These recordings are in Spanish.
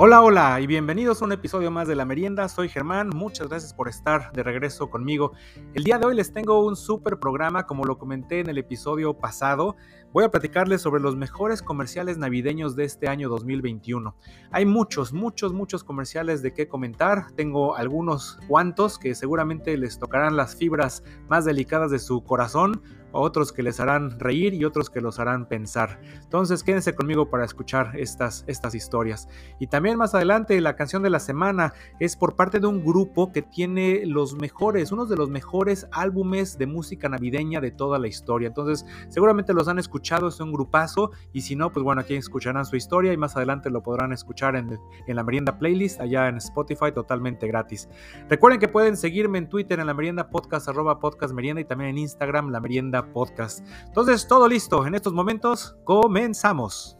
Hola, hola y bienvenidos a un episodio más de La Merienda. Soy Germán, muchas gracias por estar de regreso conmigo. El día de hoy les tengo un súper programa, como lo comenté en el episodio pasado. Voy a platicarles sobre los mejores comerciales navideños de este año 2021. Hay muchos, muchos, muchos comerciales de qué comentar. Tengo algunos cuantos que seguramente les tocarán las fibras más delicadas de su corazón otros que les harán reír y otros que los harán pensar. Entonces quédense conmigo para escuchar estas, estas historias. Y también más adelante la canción de la semana es por parte de un grupo que tiene los mejores, unos de los mejores álbumes de música navideña de toda la historia. Entonces seguramente los han escuchado, es un grupazo y si no, pues bueno, aquí escucharán su historia y más adelante lo podrán escuchar en, en la merienda playlist allá en Spotify totalmente gratis. Recuerden que pueden seguirme en Twitter en la merienda podcast arroba podcast merienda y también en Instagram la merienda Podcast. Entonces, todo listo. En estos momentos, comenzamos.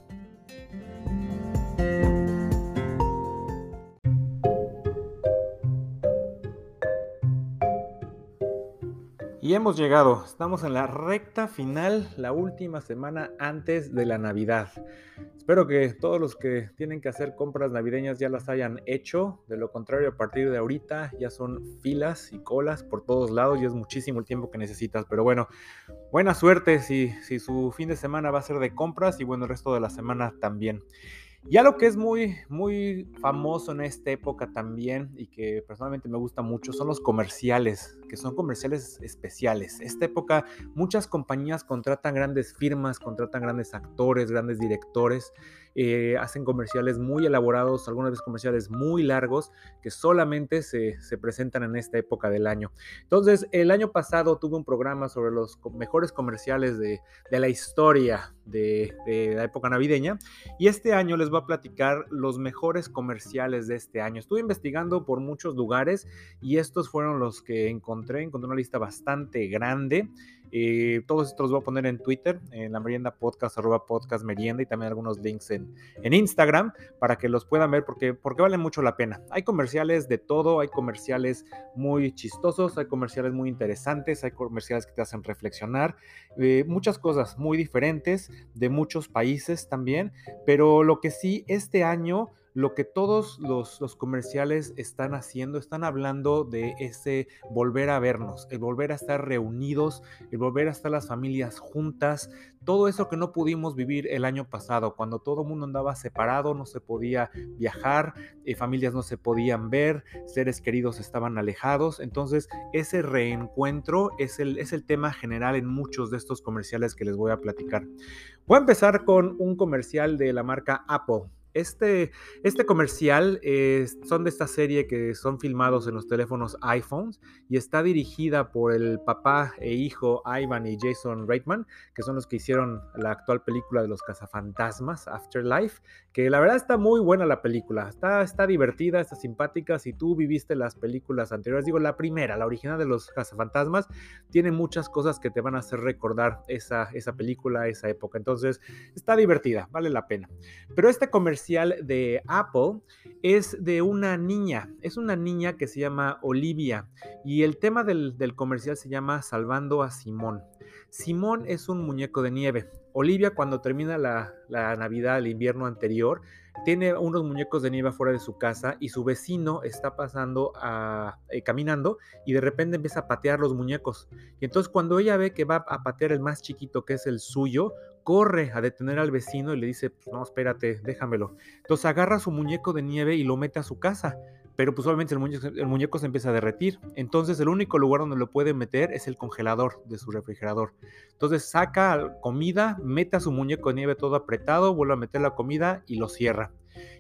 Y hemos llegado, estamos en la recta final, la última semana antes de la Navidad. Espero que todos los que tienen que hacer compras navideñas ya las hayan hecho. De lo contrario, a partir de ahorita ya son filas y colas por todos lados y es muchísimo el tiempo que necesitas. Pero bueno, buena suerte si, si su fin de semana va a ser de compras y bueno, el resto de la semana también. Ya lo que es muy, muy famoso en esta época también y que personalmente me gusta mucho son los comerciales, que son comerciales especiales. Esta época muchas compañías contratan grandes firmas, contratan grandes actores, grandes directores eh, hacen comerciales muy elaborados, algunas veces comerciales muy largos, que solamente se, presentan en esta época del año. Entonces, el año pasado tuve un programa sobre los mejores comerciales de, la historia de, de, la época navideña y este año les voy a platicar los mejores comerciales de este año. Estuve investigando por muchos lugares y estos fueron los que encontré, encontré una lista bastante grande. Eh, todos estos los voy a poner en Twitter, en la merienda podcast, arroba podcast merienda y también algunos links en, en Instagram para que los puedan ver porque, porque valen mucho la pena. Hay comerciales de todo, hay comerciales muy chistosos, hay comerciales muy interesantes, hay comerciales que te hacen reflexionar, eh, muchas cosas muy diferentes de muchos países también, pero lo que sí este año lo que todos los, comerciales están haciendo, están hablando de ese volver a vernos, el volver a estar reunidos, el volver a estar las familias juntas, todo eso que no pudimos vivir el año pasado, cuando todo el mundo andaba separado, no se podía viajar, eh, familias no se podían ver, seres queridos estaban alejados. Entonces, ese reencuentro es el, es el tema general en muchos de estos comerciales que les voy a platicar. Voy a empezar con un comercial de la marca Apple. Este, este comercial son de esta serie que son filmados en los teléfonos iPhones y está dirigida por el papá e hijo Ivan y Jason Reitman, que son los que hicieron la actual película de los cazafantasmas, Afterlife, que la verdad está muy buena la película, está, está divertida, está simpática. Si tú viviste las películas anteriores, digo la primera, la original de los cazafantasmas, tiene muchas cosas que te van a hacer recordar esa, esa película, esa época. Entonces, está divertida, vale la pena. Pero este comercial de Apple es de una niña, es una niña que se llama Olivia y el tema del, comercial se llama Salvando a Simón. Simón es un muñeco de nieve. Olivia cuando termina la, Navidad, el invierno anterior, tiene unos muñecos de nieve fuera de su casa y su vecino está pasando a, eh, caminando y de repente empieza a patear los muñecos. Y entonces cuando ella ve que va a patear el más chiquito, que es el suyo, corre a detener al vecino y le dice, pues, no, espérate, déjamelo. Entonces agarra su muñeco de nieve y lo mete a su casa pero pues obviamente el muñeco, se empieza a derretir. Entonces el único lugar donde lo puede meter es el congelador de su refrigerador. Entonces saca comida, mete a su muñeco de nieve todo apretado, vuelve a meter la comida y lo cierra.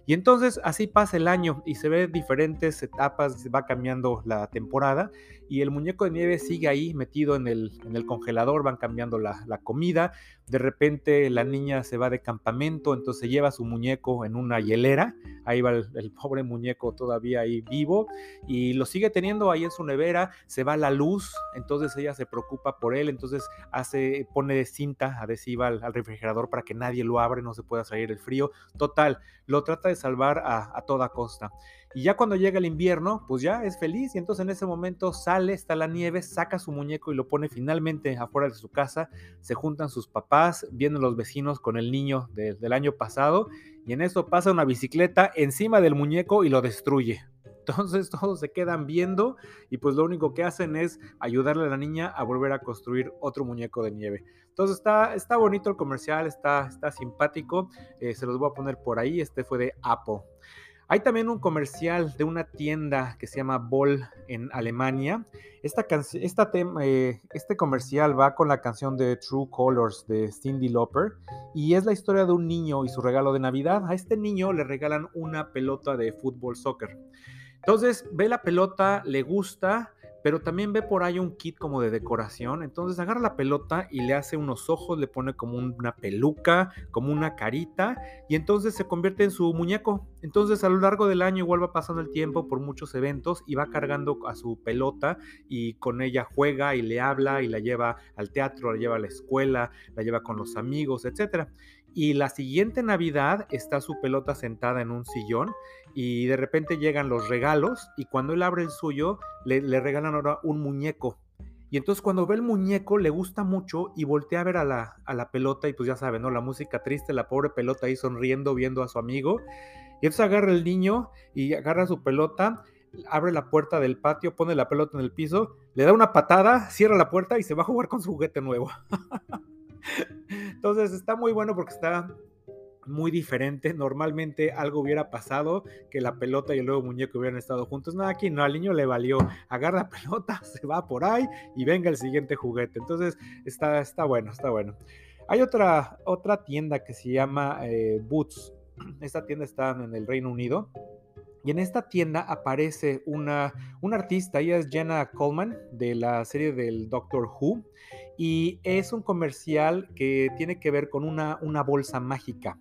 Y entonces así pasa el año y se ve diferentes etapas, va cambiando la temporada y el muñeco de nieve sigue ahí metido en el, en el congelador, van cambiando la, la, comida, de repente la niña se va de campamento, entonces lleva su muñeco en una hielera, ahí va el, pobre muñeco todavía ahí vivo y lo sigue teniendo ahí en su nevera, se va la luz, entonces ella se preocupa por él, entonces hace, pone cinta adhesiva al, al refrigerador para que nadie lo abra, no se pueda salir el frío, total, lo trata de salvar a, a toda costa. Y ya cuando llega el invierno, pues ya es feliz y entonces en ese momento sale está la nieve, saca su muñeco y lo pone finalmente afuera de su casa, se juntan sus papás, vienen los vecinos con el niño del año pasado y en eso pasa una bicicleta encima del muñeco y lo destruye. Entonces todos se quedan viendo y pues lo único que hacen es ayudarle a la niña a volver a construir otro muñeco de nieve. Entonces está, está bonito el comercial, está, está simpático. Eh, se los voy a poner por ahí. Este fue de Apple. Hay también un comercial de una tienda que se llama Boll en Alemania. Esta esta eh, este comercial va con la canción de True Colors de Cindy Lauper y es la historia de un niño y su regalo de Navidad. A este niño le regalan una pelota de fútbol soccer. Entonces ve la pelota, le gusta, pero también ve por ahí un kit como de decoración. Entonces agarra la pelota y le hace unos ojos, le pone como una peluca, como una carita, y entonces se convierte en su muñeco. Entonces a lo largo del año igual va pasando el tiempo por muchos eventos y va cargando a su pelota y con ella juega y le habla y la lleva al teatro, la lleva a la escuela, la lleva con los amigos, etc. Y la siguiente Navidad está su pelota sentada en un sillón y de repente llegan los regalos y cuando él abre el suyo le, regalan ahora un muñeco. Y entonces cuando ve el muñeco le gusta mucho y voltea a ver a la, a la pelota y pues ya saben, ¿no? La música triste, la pobre pelota ahí sonriendo viendo a su amigo. Y entonces agarra el niño y agarra su pelota, abre la puerta del patio, pone la pelota en el piso, le da una patada, cierra la puerta y se va a jugar con su juguete nuevo. Entonces está muy bueno porque está muy diferente. Normalmente algo hubiera pasado que la pelota y el nuevo muñeco hubieran estado juntos. No, aquí no, al niño le valió. Agarra la pelota, se va por ahí y venga el siguiente juguete. Entonces está, está bueno, está bueno. Hay otra, otra tienda que se llama eh, Boots. Esta tienda está en el Reino Unido. Y en esta tienda aparece una, una artista, ella es Jenna Coleman de la serie del Doctor Who y es un comercial que tiene que ver con una, una bolsa mágica.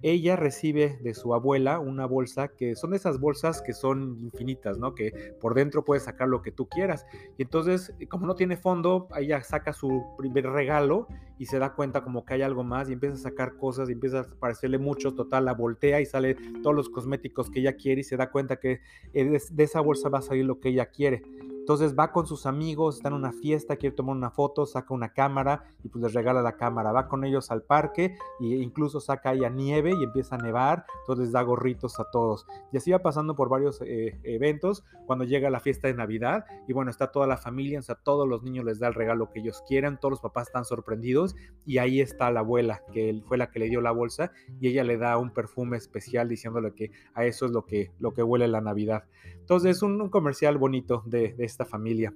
Ella recibe de su abuela una bolsa que son esas bolsas que son infinitas, ¿no? Que por dentro puedes sacar lo que tú quieras. Y entonces, como no tiene fondo, ella saca su primer regalo y se da cuenta como que hay algo más y empieza a sacar cosas y empieza a parecerle mucho, total, la voltea y sale todos los cosméticos que ella quiere y se da cuenta que de esa bolsa va a salir lo que ella quiere. Entonces va con sus amigos, está en una fiesta, quiere tomar una foto, saca una cámara y pues les regala la cámara. Va con ellos al parque e incluso saca ahí a nieve y empieza a nevar, entonces les da gorritos a todos. Y así va pasando por varios eh, eventos cuando llega la fiesta de Navidad y bueno, está toda la familia, o sea, todos los niños les da el regalo que ellos quieran, todos los papás están sorprendidos y ahí está la abuela, que fue la que le dio la bolsa y ella le da un perfume especial diciéndole que a eso es lo que, lo que huele la Navidad. Entonces es un, comercial bonito de, de esta familia.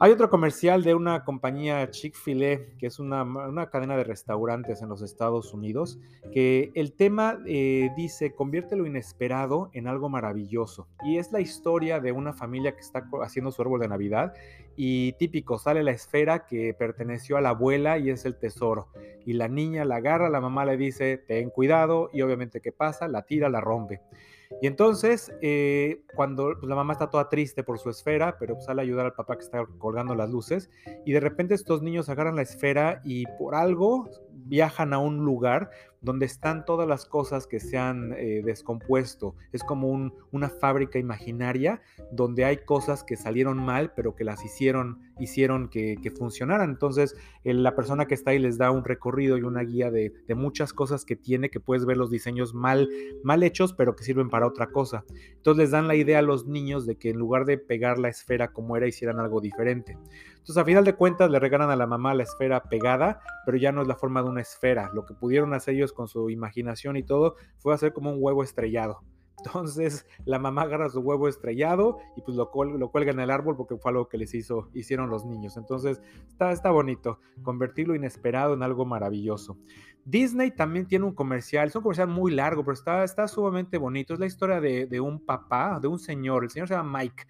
Hay otro comercial de una compañía Chick-fil-A, que es una, cadena de restaurantes en los Estados Unidos, que el tema eh, dice, convierte lo inesperado en algo maravilloso. Y es la historia de una familia que está haciendo su árbol de Navidad y típico, sale la esfera que perteneció a la abuela y es el tesoro. Y la niña la agarra, la mamá le dice, ten cuidado y obviamente ¿qué pasa? La tira, la rompe. Y entonces, eh, cuando pues, la mamá está toda triste por su esfera, pero pues, sale a ayudar al papá que está colgando las luces, y de repente estos niños agarran la esfera y por algo viajan a un lugar donde están todas las cosas que se han eh, descompuesto. Es como una fábrica imaginaria donde hay cosas que salieron mal, pero que las hicieron, hicieron que, funcionaran. Entonces, la persona que está ahí les da un recorrido y una guía de, muchas cosas que tiene, que puedes ver los diseños mal, mal hechos, pero que sirven para otra cosa. Entonces les dan la idea a los niños de que en lugar de pegar la esfera como era, hicieran algo diferente. Entonces, a final de cuentas, le regalan a la mamá la esfera pegada, pero ya no es la forma de una esfera. Lo que pudieron hacer ellos con su imaginación y todo fue hacer como un huevo estrellado. Entonces la mamá agarra su huevo estrellado y pues lo, lo cuelga en el árbol porque fue algo que les hizo, hicieron los niños. Entonces está, está bonito convertir lo inesperado en algo maravilloso. Disney también tiene un comercial, es un comercial muy largo, pero está, está sumamente bonito. Es la historia de, un papá, de un señor, el señor se llama Mike.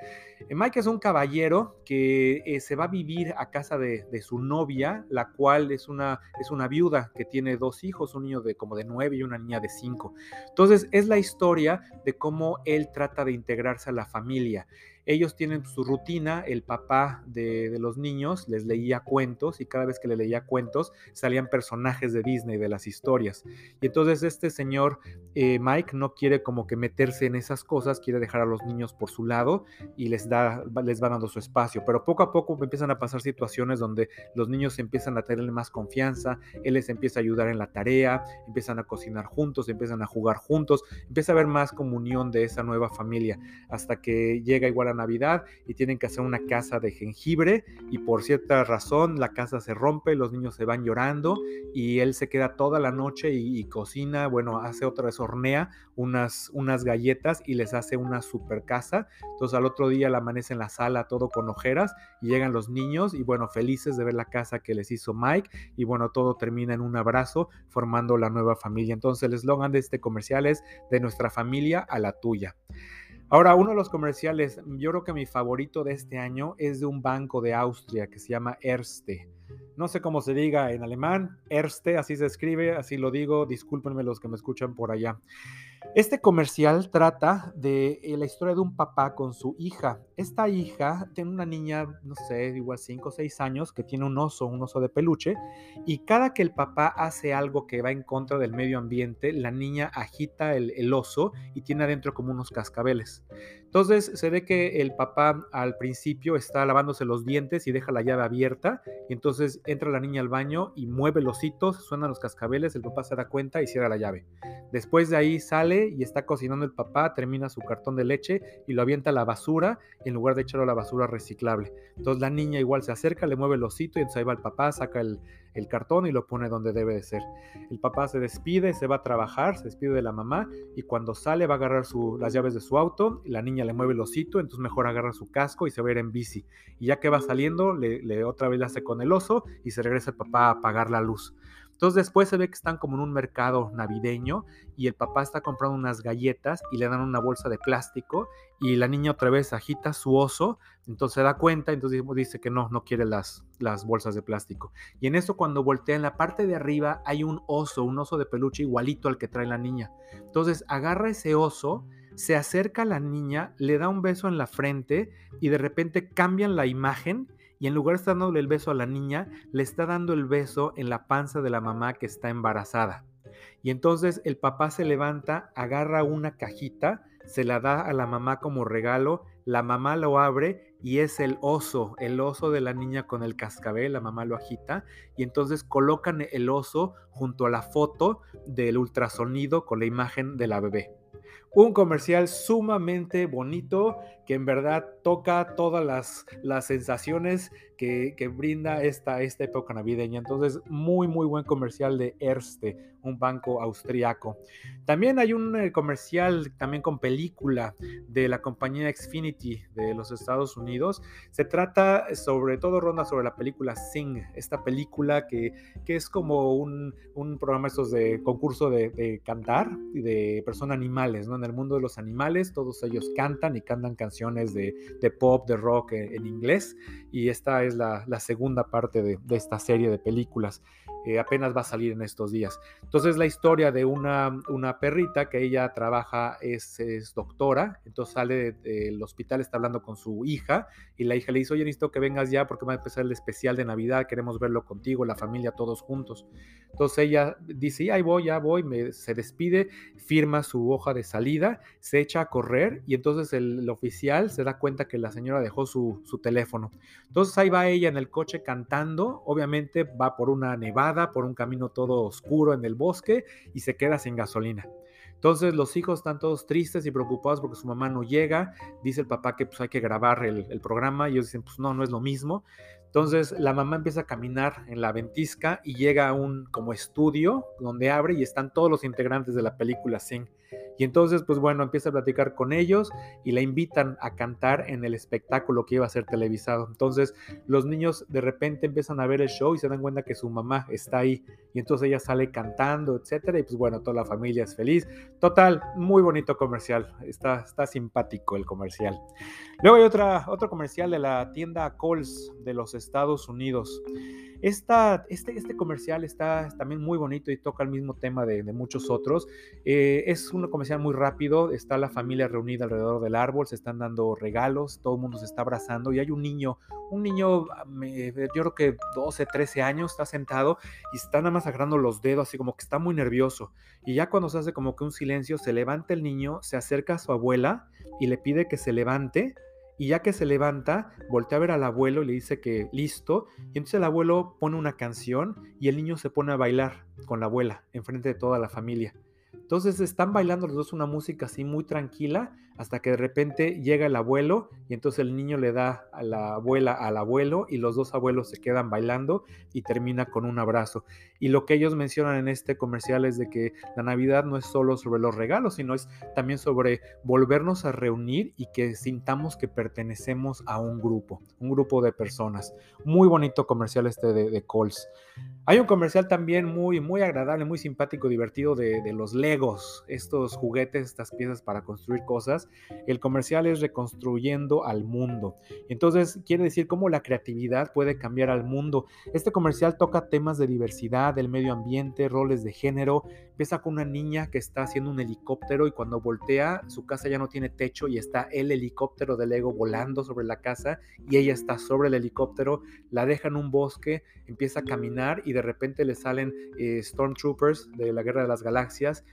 Eh, Mike es un caballero que eh, se va a vivir a casa de, su novia, la cual es una, es una viuda que tiene dos hijos, un niño de como de nueve y una niña de cinco. Entonces es la historia de cómo él trata de integrarse a la familia. Ellos tienen su rutina, el papá de, los niños les leía cuentos y cada vez que le leía cuentos salían personajes de Disney, de las historias. Y entonces este señor eh, Mike no quiere como que meterse en esas cosas, quiere dejar a los niños por su lado y les, da, les va dando su espacio. Pero poco a poco empiezan a pasar situaciones donde los niños empiezan a tener más confianza, él les empieza a ayudar en la tarea, empiezan a cocinar juntos, empiezan a jugar juntos, empieza a haber más comunión de esa nueva familia, hasta que llega igual a Navidad y tienen que hacer una casa de jengibre y por cierta razón la casa se rompe, los niños se van llorando y él se queda toda la noche y, cocina, bueno, hace otra vez, hornea unas, unas galletas y les hace una super casa. Entonces al otro día la amanece en la sala todo con ojeras y llegan los niños y bueno, felices de ver la casa que les hizo Mike y bueno, todo termina en un abrazo formando la nueva familia. Entonces el eslogan de este comercial es de nuestra familia a la tuya. Ahora, uno de los comerciales, yo creo que mi favorito de este año es de un banco de Austria que se llama Erste. No sé cómo se diga en alemán, Erste, así se escribe, así lo digo, discúlpenme los que me escuchan por allá. Este comercial trata de eh, la historia de un papá con su hija. Esta hija tiene una niña, no sé, igual 5 o 6 años, que tiene un oso, un oso de peluche, y cada que el papá hace algo que va en contra del medio ambiente, la niña agita el, el oso y tiene adentro como unos cascabeles. Entonces se ve que el papá al principio está lavándose los dientes y deja la llave abierta, entonces entra la niña al baño y mueve los hitos, suenan los cascabeles, el papá se da cuenta y cierra la llave. Después de ahí sale y está cocinando el papá, termina su cartón de leche y lo avienta a la basura en lugar de echarlo a la basura reciclable. Entonces la niña igual se acerca, le mueve el osito y entonces ahí va el papá, saca el, cartón y lo pone donde debe de ser. El papá se despide, se va a trabajar, se despide de la mamá y cuando sale va a agarrar las llaves de su auto, la niña le mueve el osito, entonces mejor agarra su casco y se va a ir en bici. Y ya que va saliendo, le, otra vez le hace con el oso y se regresa el papá a apagar la luz. Entonces después se ve que están como en un mercado navideño y el papá está comprando unas galletas y le dan una bolsa de plástico y la niña otra vez agita su oso, entonces se da cuenta, entonces dice que no, no quiere las, las bolsas de plástico. Y en eso cuando voltea en la parte de arriba hay un oso, un oso de peluche igualito al que trae la niña. Entonces agarra ese oso, se acerca a la niña, le da un beso en la frente y de repente cambian la imagen y en lugar de estar dándole el beso a la niña, le está dando el beso en la panza de la mamá que está embarazada. Y entonces el papá se levanta, agarra una cajita, se la da a la mamá como regalo, la mamá lo abre y es el oso, el oso de la niña con el cascabel, la mamá lo agita y entonces colocan el oso junto a la foto del ultrasonido con la imagen de la bebé. Un comercial sumamente bonito que en verdad toca todas las, las sensaciones que, brinda esta, esta época navideña. Entonces, muy, muy buen comercial de Erste, un banco austriaco. También hay un eh, comercial también con película de la compañía Xfinity de los Estados Unidos. Se trata sobre todo ronda sobre la película Sing, esta película que, que es como un, un programa estos de concurso de, cantar y de personas animales, ¿no? El mundo de los animales, todos ellos cantan y cantan canciones de, de pop, de rock en, en inglés. Y esta es la, segunda parte de, esta serie de películas. Eh, apenas va a salir en estos días. Entonces la historia de una, una perrita que ella trabaja, es, doctora, entonces sale del hospital, está hablando con su hija y la hija le dice, oye, necesito que vengas ya porque va a empezar el especial de Navidad, queremos verlo contigo, la familia, todos juntos. Entonces ella dice, ahí voy, ya voy, se despide, firma su hoja de salida, se echa a correr y entonces el, oficial se da cuenta que la señora dejó su, su teléfono. Entonces ahí va ella en el coche cantando, obviamente va por una nevada, por un camino todo oscuro en el bosque y se queda sin gasolina. Entonces los hijos están todos tristes y preocupados porque su mamá no llega. Dice el papá que pues hay que grabar el, programa y ellos dicen pues no, no es lo mismo. Entonces la mamá empieza a caminar en la ventisca y llega a un como estudio donde abre y están todos los integrantes de la película Sing. Y entonces, pues bueno, empieza a platicar con ellos y la invitan a cantar en el espectáculo que iba a ser televisado. Entonces, los niños de repente empiezan a ver el show y se dan cuenta que su mamá está ahí. Y entonces ella sale cantando, etcétera. Y pues bueno, toda la familia es feliz. Total, muy bonito comercial. Está, está simpático el comercial. Luego hay otra, otro comercial de la tienda Coles de los Estados Unidos. Esta, este, este comercial está también muy bonito y toca el mismo tema de, muchos otros. Eh, es un comercial muy rápido, está la familia reunida alrededor del árbol, se están dando regalos, todo el mundo se está abrazando y hay un niño, un niño, ah, yo creo que 12, 13 años, está sentado y está nada más agarrando los dedos, así como que está muy nervioso. Y ya cuando se hace como que un silencio, se levanta el niño, se acerca a su abuela y le pide que se levante y ya que se levanta, voltea a ver al abuelo y le dice que listo. Y entonces el abuelo pone una canción y el niño se pone a bailar con la abuela, enfrente de toda la familia. Entonces están bailando los dos una música así muy tranquila hasta que de repente llega el abuelo y entonces el niño le da a la abuela al abuelo y los dos abuelos se quedan bailando y termina con un abrazo. Y lo que ellos mencionan en este comercial es de que la Navidad no es solo sobre los regalos, sino es también sobre volvernos a reunir y que sintamos que pertenecemos a un grupo, un grupo de personas. Muy bonito comercial este de, de Coles. Hay un comercial también muy, muy agradable, muy simpático, divertido de, de los Legos, estos juguetes, estas piezas para construir cosas el comercial es reconstruyendo al mundo. Entonces, quiere decir cómo la creatividad puede cambiar al mundo. Este comercial toca temas de diversidad, del medio ambiente, roles de género. Empieza con una niña que está haciendo un helicóptero y cuando voltea, su casa ya no tiene techo y está el helicóptero del Lego volando sobre la casa y ella está sobre el helicóptero, la deja en un bosque, empieza a caminar y de repente le salen eh, Stormtroopers de la Guerra de las Galaxias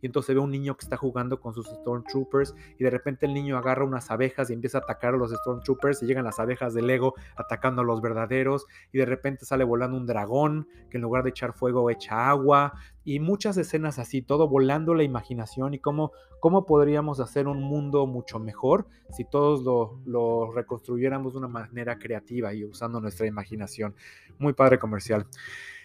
y entonces ve un niño que está jugando con sus Stormtroopers y de repente el niño agarra unas abejas y empieza a atacar a los Stormtroopers y llegan las abejas de Lego atacando a los verdaderos y de repente sale volando un dragón que en lugar de echar fuego echa agua y muchas escenas así, todo volando la imaginación y cómo, cómo podríamos hacer un mundo mucho mejor si todos lo, lo reconstruyéramos de una manera creativa y usando nuestra imaginación. Muy padre comercial.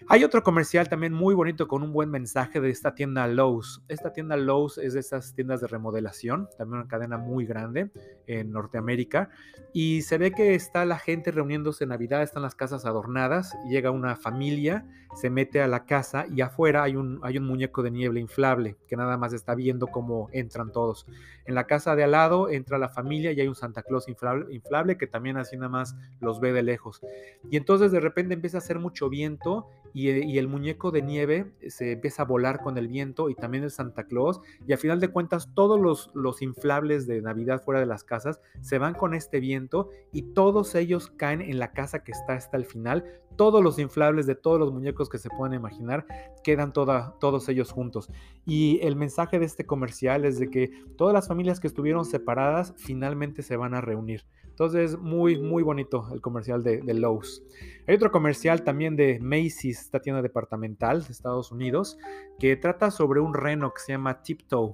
Hay otro comercial también muy bonito con un buen mensaje de esta tienda Lowe's. Esta tienda Lowe's es de esas tiendas de remodelación, también una cadena muy grande en Norteamérica. Y se ve que está la gente reuniéndose en Navidad, están las casas adornadas, llega una familia, se mete a la casa y afuera hay un, muñeco de niebla inflable que nada más está viendo cómo entran todos. En la casa de al lado entra la familia y hay un Santa Claus inflable, que también así nada más los ve de lejos. Y entonces de repente empieza a hacer mucho viento eh, y, el muñeco de nieve se empieza a volar con el viento y también el Santa Claus y al final de cuentas todos los, los inflables de Navidad fuera de las casas se van con este viento y todos ellos caen en la casa que está hasta el final, todos los inflables de todos los muñecos que se pueden imaginar quedan toda, todos ellos juntos. Y el mensaje de este comercial es de que todas las familias que estuvieron separadas finalmente se van a reunir. Entonces, muy, muy bonito el comercial de, de Lowe's. Hay otro comercial también de Macy's, esta tienda departamental de Estados Unidos, que trata sobre un reno que se llama Tiptoe.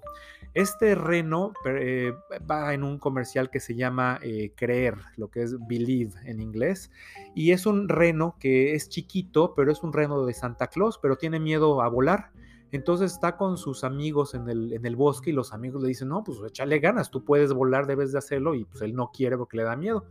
Este reno eh, va en un comercial que se llama eh, Creer, lo que es Believe en inglés. Y es un reno que es chiquito, pero es un reno de Santa Claus, pero tiene miedo a volar. Entonces está con sus amigos en el, bosque y los amigos le dicen, no, pues échale ganas, tú puedes volar, debes de hacerlo y pues él no quiere porque le da miedo.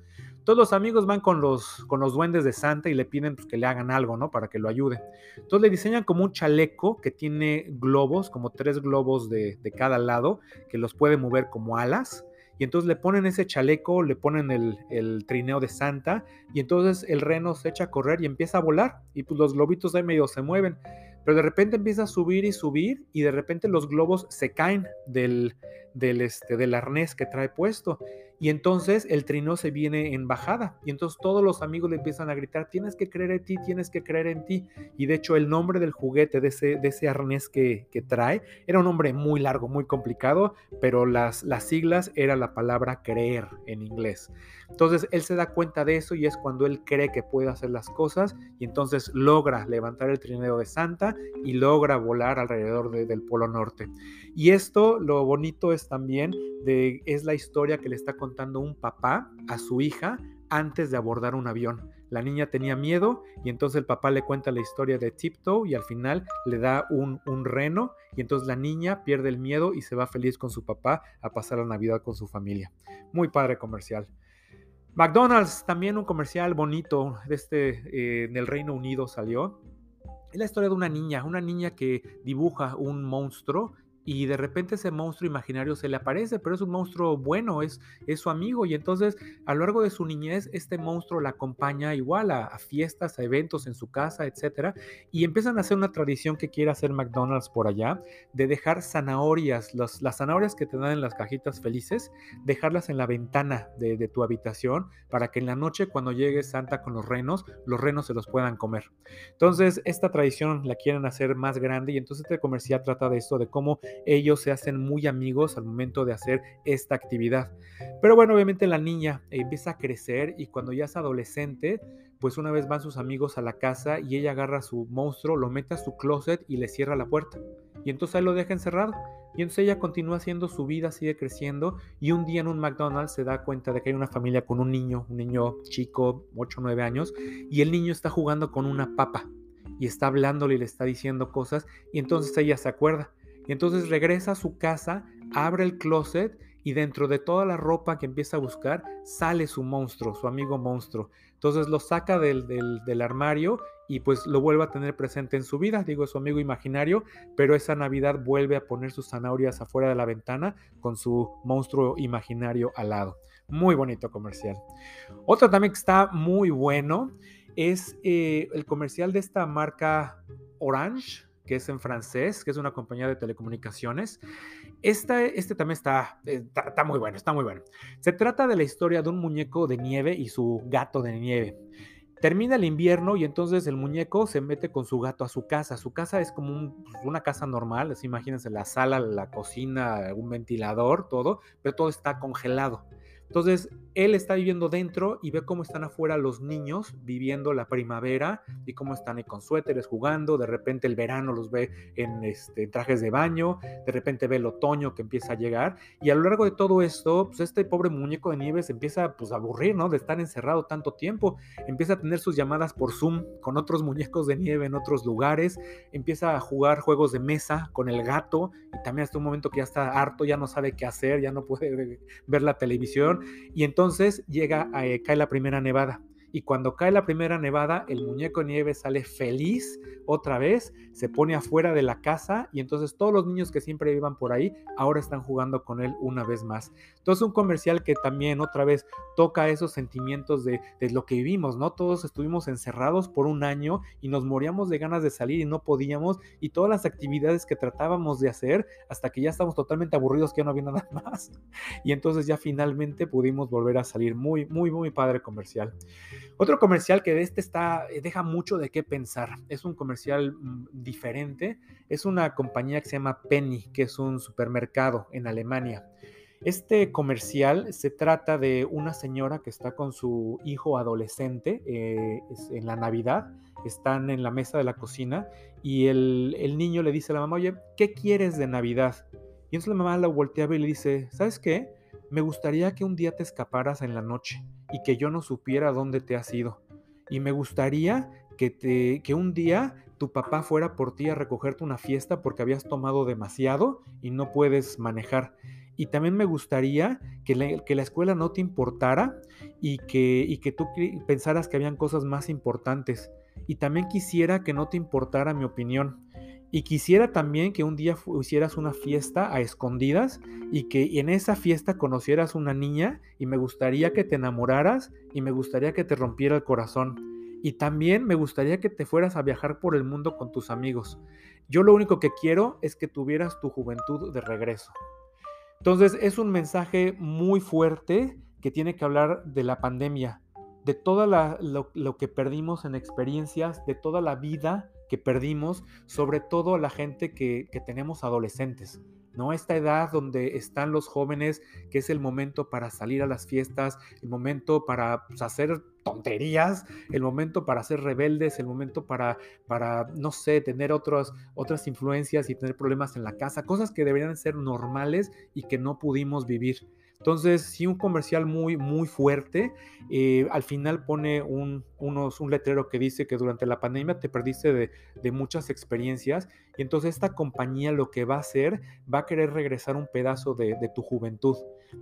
Todos los amigos van con los, duendes de Santa y le piden pues, que le hagan algo, ¿no? Para que lo ayude. Entonces le diseñan como un chaleco que tiene globos, como tres globos de, de cada lado, que los puede mover como alas y entonces le ponen ese chaleco, le ponen el, el, trineo de Santa y entonces el reno se echa a correr y empieza a volar y pues los globitos ahí medio se mueven. Pero de repente empieza a subir y subir y de repente los globos se caen del, del, este, del arnés que trae puesto. Y entonces el trino se viene en bajada. Y entonces todos los amigos le empiezan a gritar, tienes que creer en ti, tienes que creer en ti. Y de hecho el nombre del juguete, de ese, de ese arnés que, que trae, era un nombre muy largo, muy complicado, pero las, las siglas era la palabra creer en inglés. Entonces él se da cuenta de eso y es cuando él cree que puede hacer las cosas y entonces logra levantar el trineo de Santa y logra volar alrededor del Polo Norte. Y esto, lo bonito es también, de, es la historia que le está contando un papá a su hija antes de abordar un avión. La niña tenía miedo y entonces el papá le cuenta la historia de Tiptoe y al final le da un, un, reno y entonces la niña pierde el miedo y se va feliz con su papá a pasar la Navidad con su familia. Muy padre comercial. McDonald's, también un comercial bonito de este, eh, en Reino Unido salió. Es la historia de una niña, una niña que dibuja un monstruo y de repente ese monstruo imaginario se le aparece, pero es un monstruo bueno, es, es su amigo y entonces a lo largo de su niñez este monstruo la acompaña igual a, fiestas, a eventos en su casa, etcétera, y empiezan a hacer una tradición que quiere hacer McDonald's por allá de dejar zanahorias, las zanahorias que te dan en las cajitas felices, dejarlas en la ventana de, de tu habitación para que en la noche cuando llegue Santa con los renos, los renos se los puedan comer. Entonces esta tradición la quieren hacer más grande y entonces este comercial trata de esto, de cómo ellos se hacen muy amigos al momento de hacer esta actividad. Pero bueno, obviamente la niña empieza a crecer y cuando ya es adolescente, pues una vez van sus amigos a la casa y ella agarra a su monstruo, lo mete a su closet y le cierra la puerta. Y entonces ahí lo deja encerrado. Y entonces ella continúa haciendo su vida, sigue creciendo y un día en un McDonald's se da cuenta de que hay una familia con un niño, un niño chico, 8 o 9 años, y el niño está jugando con una papa y está hablándole y le está diciendo cosas y entonces ella se acuerda y entonces regresa a su casa, abre el closet y dentro de toda la ropa que empieza a buscar sale su monstruo, su amigo monstruo. Entonces lo saca del, del, armario y pues lo vuelve a tener presente en su vida, digo, su amigo imaginario, pero esa Navidad vuelve a poner sus zanahorias afuera de la ventana con su monstruo imaginario al lado. Muy bonito comercial. Otro también que está muy bueno es eh, el comercial de esta marca Orange, que es en francés, que es una compañía de telecomunicaciones. Este, este también está, está, muy bueno, está muy bueno. Se trata de la historia de un muñeco de nieve y su gato de nieve. Termina el invierno y entonces el muñeco se mete con su gato a su casa. Su casa es como pues, una casa normal, así imagínense la sala, la cocina, un ventilador, todo, pero todo está congelado. Entonces, él está viviendo dentro y ve cómo están afuera los niños viviendo la primavera y cómo están ahí con suéteres jugando. De repente el verano los ve en, este, trajes de baño, de repente ve el otoño que empieza a llegar. Y a lo largo de todo esto, pues este pobre muñeco de nieve se empieza pues, a aburrir, ¿no? De estar encerrado tanto tiempo. Empieza a tener sus llamadas por Zoom con otros muñecos de nieve en otros lugares. Empieza a jugar juegos de mesa con el gato y también hasta un momento que ya está harto, ya no sabe qué hacer, ya no puede ver la televisión. Y entonces llega, eh, cae la primera nevada y cuando cae la primera nevada, el muñeco nieve sale feliz otra vez, se pone afuera de la casa y entonces todos los niños que siempre iban por ahí ahora están jugando con él una vez más. Entonces un comercial que también otra vez toca esos sentimientos de, lo que vivimos, ¿no? Todos estuvimos encerrados por un año y nos moríamos de ganas de salir y no podíamos y todas las actividades que tratábamos de hacer hasta que ya estamos totalmente aburridos que ya no había nada más. Y entonces ya finalmente pudimos volver a salir. Muy, muy, muy padre comercial. Otro comercial que de este está, eh, deja mucho de qué pensar. Es un comercial mm, diferente. Es una compañía que se llama Penny, que es un supermercado en Alemania. Este comercial se trata de una señora que está con su hijo adolescente eh, en la Navidad. Están en la mesa de la cocina y el, el, niño le dice a la mamá, oye, ¿qué quieres de Navidad? Y entonces la mamá la voltea y le dice, ¿sabes qué? Me gustaría que un día te escaparas en la noche y que yo no supiera dónde te has ido. Y me gustaría que, te, que un día tu papá fuera por ti a recogerte una fiesta porque habías tomado demasiado y no puedes manejar. Y también me gustaría que la, que la escuela no te importara y que, y que tú pensaras que habían cosas más importantes. Y también quisiera que no te importara mi opinión y quisiera también que un día hicieras una fiesta a escondidas y que en esa fiesta conocieras una niña y me gustaría que te enamoraras y me gustaría que te rompiera el corazón. Y también me gustaría que te fueras a viajar por el mundo con tus amigos. Yo lo único que quiero es que tuvieras tu juventud de regreso. Entonces es un mensaje muy fuerte que tiene que hablar de la pandemia, de todo lo, lo que perdimos en experiencias, de toda la vida que perdimos, sobre todo la gente que, tenemos adolescentes. ¿no? Esta edad donde están los jóvenes, que es el momento para salir a las fiestas, el momento para pues, hacer tonterías, el momento para ser rebeldes, el momento para, para no sé, tener otras, otras influencias y tener problemas en la casa, cosas que deberían ser normales y que no pudimos vivir. Entonces, sí, un comercial muy, muy fuerte. Eh, al final pone un, unos, un letrero que dice que durante la pandemia te perdiste de, muchas experiencias y entonces esta compañía lo que va a hacer va a querer regresar un pedazo de, de tu juventud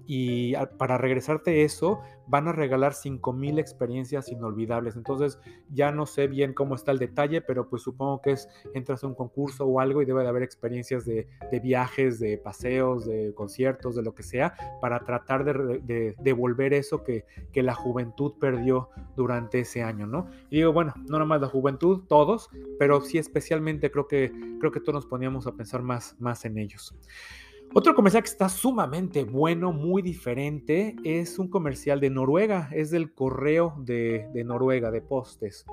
y para regresarte eso van a regalar 5000 experiencias inolvidables. Entonces ya no sé bien cómo está el detalle, pero pues supongo que es entras a un concurso o algo y debe de haber experiencias de, viajes, de paseos, de conciertos, de lo que sea, para tratar de, devolver eso que, que, la juventud perdió durante ese año, ¿no? Y digo, bueno, no nomás la juventud, todos, pero sí especialmente creo que, creo que todos nos poníamos a pensar más, más en ellos. Otro comercial que está sumamente bueno, muy diferente, es un comercial de Noruega, es del correo de, Noruega, de postes.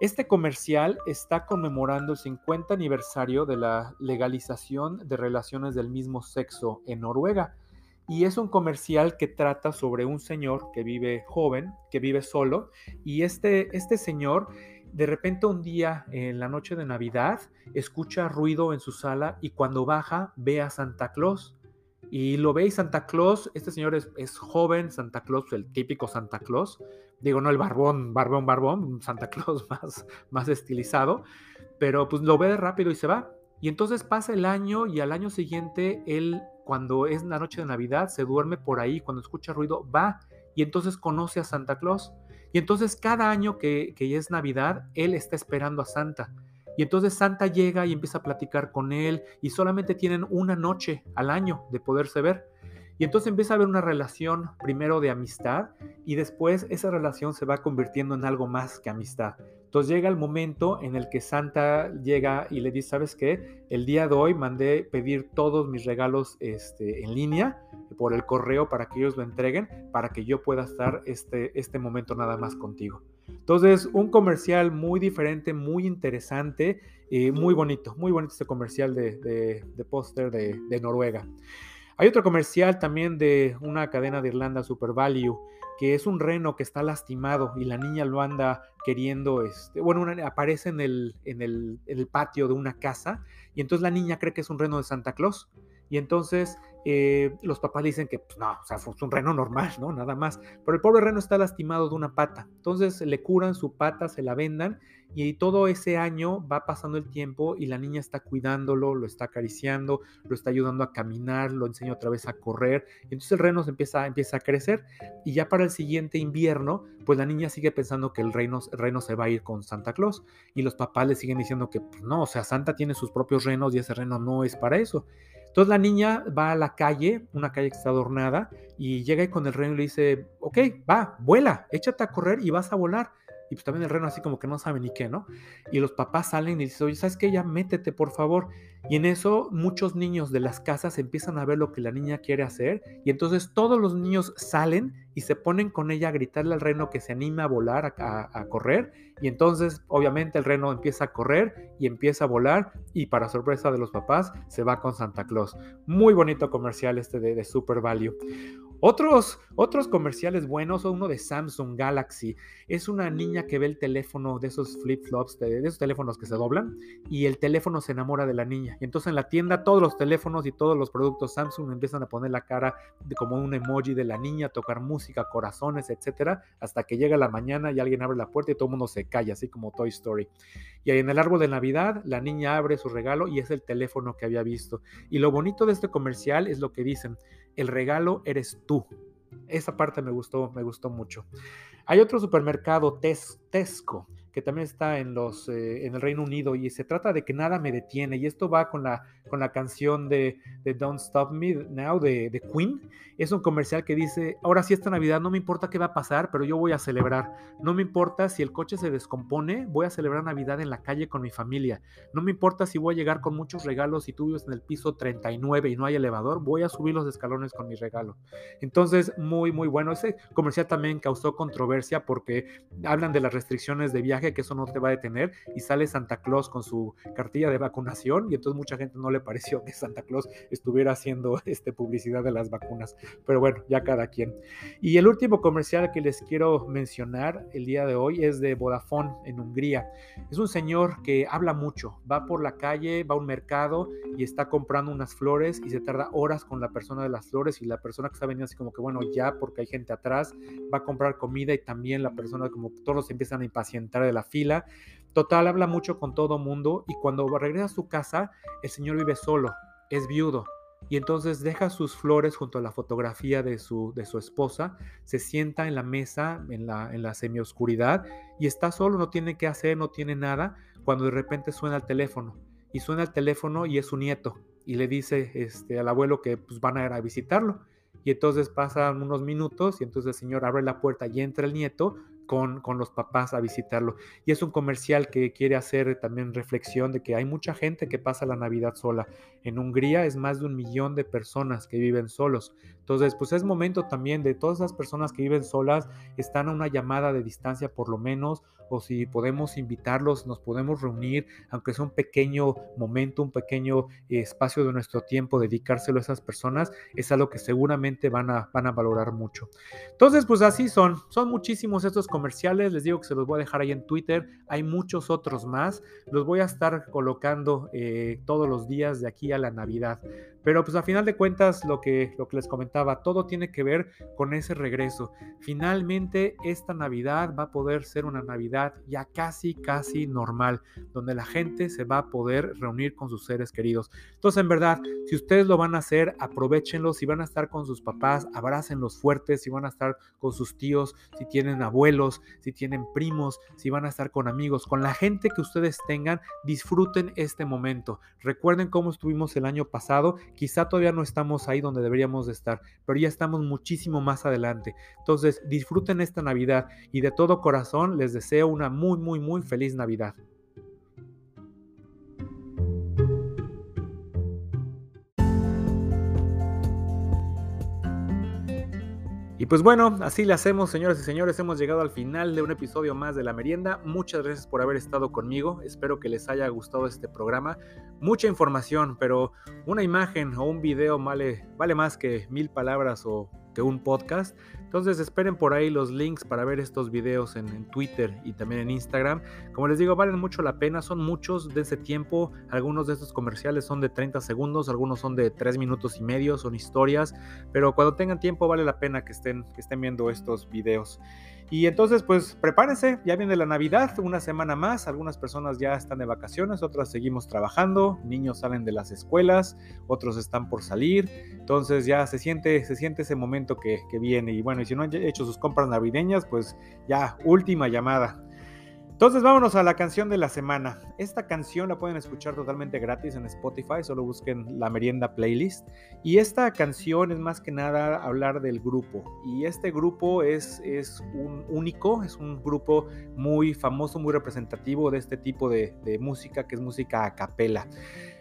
Este comercial está conmemorando el 50 aniversario de la legalización de relaciones del mismo sexo en Noruega. Y es un comercial que trata sobre un señor que vive joven, que vive solo, y este, este señor de repente un día en la noche de Navidad escucha ruido en su sala y cuando baja ve a Santa Claus. Y lo ve y Santa Claus, este señor es, joven, Santa Claus, el típico Santa Claus, digo, no el barbón, barbón, barbón, Santa Claus más, más estilizado, pero pues lo ve rápido y se va. Y entonces pasa el año y al año siguiente él, cuando es la noche de Navidad, se duerme por ahí, cuando escucha ruido, va y entonces conoce a Santa Claus. Y entonces cada año que, que es Navidad, él está esperando a Santa. Y entonces Santa llega y empieza a platicar con él y solamente tienen una noche al año de poderse ver. Y entonces empieza a haber una relación primero de amistad y después esa relación se va convirtiendo en algo más que amistad. Entonces llega el momento en el que Santa llega y le dice, ¿sabes qué? El día de hoy mandé pedir todos mis regalos este, en línea por el correo para que ellos lo entreguen, para que yo pueda estar este, este momento nada más contigo. Entonces, un comercial muy diferente, muy interesante, y muy bonito, muy bonito este comercial de, de, póster de, de Noruega. Hay otro comercial también de una cadena de Irlanda, Super Value, que es un reno que está lastimado y la niña lo anda queriendo, este, bueno, aparece en el, en, el, en el patio de una casa y entonces la niña cree que es un reno de Santa Claus. Y entonces eh, los papás dicen que pues, no, o sea, fue un reno normal, ¿no? Nada más. Pero el pobre reno está lastimado de una pata. Entonces le curan su pata, se la vendan y todo ese año va pasando el tiempo y la niña está cuidándolo, lo está acariciando, lo está ayudando a caminar, lo enseña otra vez a correr. Y entonces el reno se empieza, a crecer y ya para el siguiente invierno, pues la niña sigue pensando que el reno, reno se va a ir con Santa Claus y los papás le siguen diciendo que pues, no, o sea, Santa tiene sus propios renos y ese reno no es para eso. Entonces la niña va a la calle, una calle que está adornada, y llega con el reno y le dice, ok, va, vuela, échate a correr y vas a volar. Y pues también el reno así como que no sabe ni qué, ¿no? Y los papás salen y dicen, oye, ¿sabes qué? Ya métete, por favor. Y en eso muchos niños de las casas empiezan a ver lo que la niña quiere hacer. Y entonces todos los niños salen y se ponen con ella a gritarle al reno que se anime a volar, a, correr. Y entonces, obviamente, el reno empieza a correr y empieza a volar. Y para sorpresa de los papás, se va con Santa Claus. Muy bonito comercial este de, de Super Value. Otros, otros comerciales buenos, uno de Samsung Galaxy, es una niña que ve el teléfono de esos flip-flops, de, esos teléfonos que se doblan, y el teléfono se enamora de la niña. Y entonces en la tienda todos los teléfonos y todos los productos Samsung empiezan a poner la cara de, como un emoji de la niña, tocar música, corazones, etcétera, hasta que llega la mañana y alguien abre la puerta y todo el mundo se calla, así como Toy Story. Y ahí en el árbol de Navidad, la niña abre su regalo y es el teléfono que había visto. Y lo bonito de este comercial es lo que dicen el regalo eres tú. Esa parte me gustó, me gustó mucho. Hay otro supermercado, Tesco, que también está en, los, eh, en el Reino Unido y se trata de que nada me detiene. Y esto va con la, con la canción de, Don't Stop Me Now de, de, Queen. Es un comercial que dice, ahora sí esta Navidad no me importa qué va a pasar, pero yo voy a celebrar. No me importa si el coche se descompone, voy a celebrar Navidad en la calle con mi familia. No me importa si voy a llegar con muchos regalos y tú vives en el piso 39 y no hay elevador, voy a subir los escalones con mi regalo. Entonces, muy, muy bueno. Ese comercial también causó controversia porque hablan de las restricciones de viaje que eso no te va a detener, y sale Santa Claus con su cartilla de vacunación, y entonces mucha gente no le pareció que Santa Claus estuviera haciendo este, publicidad de las vacunas, pero bueno, ya cada quien. Y el último comercial que les quiero mencionar el día de hoy es de Vodafone en Hungría. Es un señor que habla mucho, va por la calle, va a un mercado y está comprando unas flores y se tarda horas con la persona de las flores y la persona que está vendiendo así como que bueno, ya porque hay gente atrás, va a comprar comida y también la persona como todos empiezan a impacientar de la fila. Total, habla mucho con todo mundo y cuando regresa a su casa, el señor vive solo, es viudo y entonces deja sus flores junto a la fotografía de su, de su esposa, se sienta en la mesa, en la, en la semioscuridad, y está solo, no tiene qué hacer, no tiene nada, cuando de repente suena el teléfono. Y suena el teléfono y es su nieto, y le dice este, al abuelo que pues, van a ir a visitarlo. Y entonces pasan unos minutos y entonces el señor abre la puerta y entra el nieto con, los papás a visitarlo. Y es un comercial que quiere hacer también reflexión de que hay mucha gente que pasa la Navidad sola. En Hungría es más de un millón de personas que viven solos. Entonces, pues es momento también de todas esas personas que viven solas, están a una llamada de distancia por lo menos, o si podemos invitarlos, nos podemos reunir, aunque sea un pequeño momento, un pequeño espacio de nuestro tiempo, dedicárselo a esas personas, es algo que seguramente van a, van a valorar mucho. Entonces, pues así son, son muchísimos estos comerciales, les digo que se los voy a dejar ahí en Twitter, hay muchos otros más, los voy a estar colocando eh, todos los días de aquí a la Navidad. Pero pues a final de cuentas lo que, lo que les comentaba, todo tiene que ver con ese regreso. Finalmente esta Navidad va a poder ser una Navidad ya casi, casi normal, donde la gente se va a poder reunir con sus seres queridos. Entonces en verdad, si ustedes lo van a hacer, aprovechenlo. Si van a estar con sus papás, abrácenlos fuertes. Si van a estar con sus tíos, si tienen abuelos, si tienen primos, si van a estar con amigos, con la gente que ustedes tengan, disfruten este momento. Recuerden cómo estuvimos el año pasado Quizá todavía no estamos ahí donde deberíamos de estar, pero ya estamos muchísimo más adelante. Entonces, disfruten esta Navidad y de todo corazón les deseo una muy, muy, muy feliz Navidad. Y pues bueno, así le hacemos, señoras y señores. Hemos llegado al final de un episodio más de La Merienda. Muchas gracias por haber estado conmigo. Espero que les haya gustado este programa. Mucha información, pero una imagen o un video vale, vale más que mil palabras o que un podcast. Entonces esperen por ahí los links para ver estos videos en, Twitter y también en Instagram. Como les digo, valen mucho la pena, son muchos de ese tiempo. Algunos de estos comerciales son de 30 segundos, algunos son de 3 minutos y medio, son historias. Pero cuando tengan tiempo vale la pena que estén, que estén viendo estos videos. Y entonces, pues prepárense, ya viene la Navidad, una semana más, algunas personas ya están de vacaciones, otras seguimos trabajando, niños salen de las escuelas, otros están por salir, entonces ya se siente, se siente ese momento que, que viene. Y bueno, y si no han hecho sus compras navideñas, pues ya última llamada. Entonces vámonos a la canción de la semana. Esta canción la pueden escuchar totalmente gratis en Spotify, solo busquen la merienda playlist. Y esta canción es más que nada hablar del grupo. Y este grupo es, es un único, es un grupo muy famoso, muy representativo de este tipo de, de música, que es música a capela.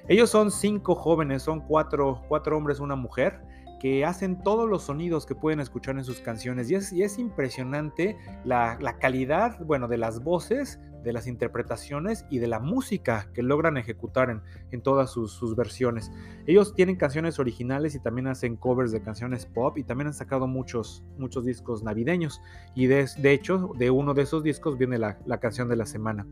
Ellos son cinco jóvenes, son cuatro, cuatro hombres, una mujer que hacen todos los sonidos que pueden escuchar en sus canciones. Y es, es impresionante la, calidad, bueno, de las voces, de las interpretaciones y de la música que logran ejecutar en, en todas sus, versiones. Ellos tienen canciones originales y también hacen covers de canciones pop y también han sacado muchos, muchos discos navideños. Y de, hecho, de uno de esos discos viene la, la canción de la semana.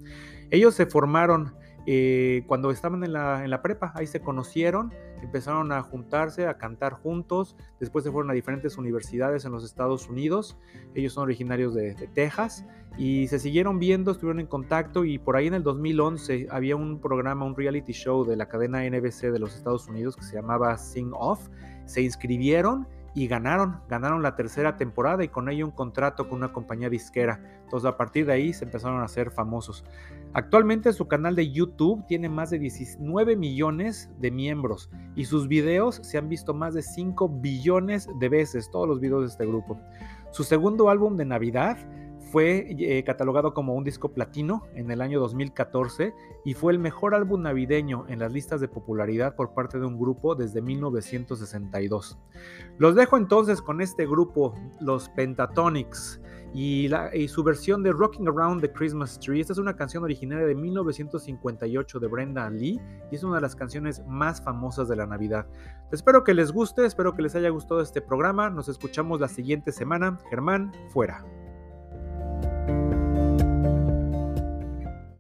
Ellos se formaron eh, cuando estaban en la, en la, prepa, ahí se conocieron, empezaron a juntarse, a cantar juntos, después se fueron a diferentes universidades en los Estados Unidos, ellos son originarios de, de, Texas, y se siguieron viendo, estuvieron en contacto, y por ahí en el 2011 había un programa, un reality show de la cadena NBC de los Estados Unidos que se llamaba Sing Off, se inscribieron y ganaron, ganaron la tercera temporada y con ello un contrato con una compañía disquera. Entonces a partir de ahí se empezaron a hacer famosos. Actualmente su canal de YouTube tiene más de 19 millones de miembros y sus videos se han visto más de 5 billones de veces, todos los videos de este grupo. Su segundo álbum de Navidad fue eh, catalogado como un disco platino en el año 2014 y fue el mejor álbum navideño en las listas de popularidad por parte de un grupo desde 1962. Los dejo entonces con este grupo, los Pentatonics, y, y, su versión de Rocking Around the Christmas Tree. Esta es una canción originaria de 1958 de Brenda Lee y es una de las canciones más famosas de la Navidad. Espero que les guste, espero que les haya gustado este programa. Nos escuchamos la siguiente semana. Germán, fuera. you